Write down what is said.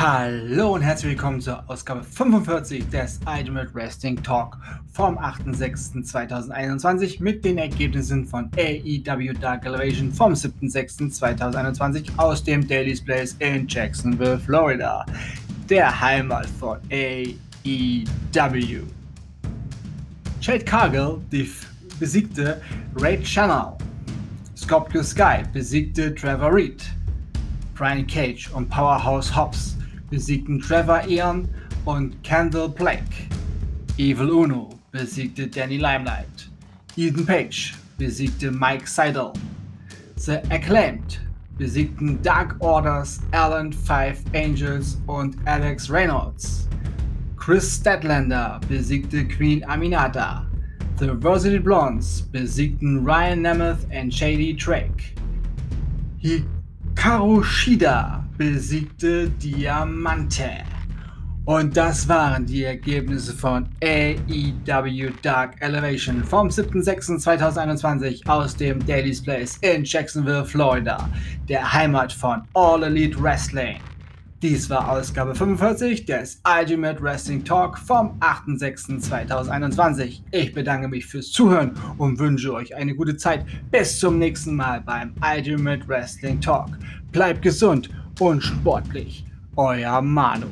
Hallo und herzlich willkommen zur Ausgabe 45 des Ultimate Wrestling Talk vom 8.6.2021 mit den Ergebnissen von AEW Dark Elevation vom 7.6.2021 aus dem Daily's Place in Jacksonville, Florida, der Heimat von AEW. Jade Cargill besiegte Ray Channel. Scorpio Sky besiegte Trevor Reed. Brian Cage und Powerhouse Hobbs besiegten Trevor Ian und Kendall Blake. Evil Uno besiegte Danny Limelight. Ethan Page besiegte Mike Seidel. The Acclaimed besiegten Dark Orders, Alan Five Angels und Alex Reynolds. Chris Statlander besiegte Queen Aminata. The Varsity Blondes besiegten Ryan Nemeth und Shady Drake. Hikaru Shida besiegte Diamante. Und das waren die Ergebnisse von AEW Dark Elevation vom 7.6.2021 aus dem Daily's Place in Jacksonville, Florida, der Heimat von All Elite Wrestling. Dies war Ausgabe 45 des Ultimate Wrestling Talk vom 8.6.2021. Ich bedanke mich fürs Zuhören und wünsche euch eine gute Zeit. Bis zum nächsten Mal beim Ultimate Wrestling Talk. Bleibt gesund und sportlich. Euer Manu.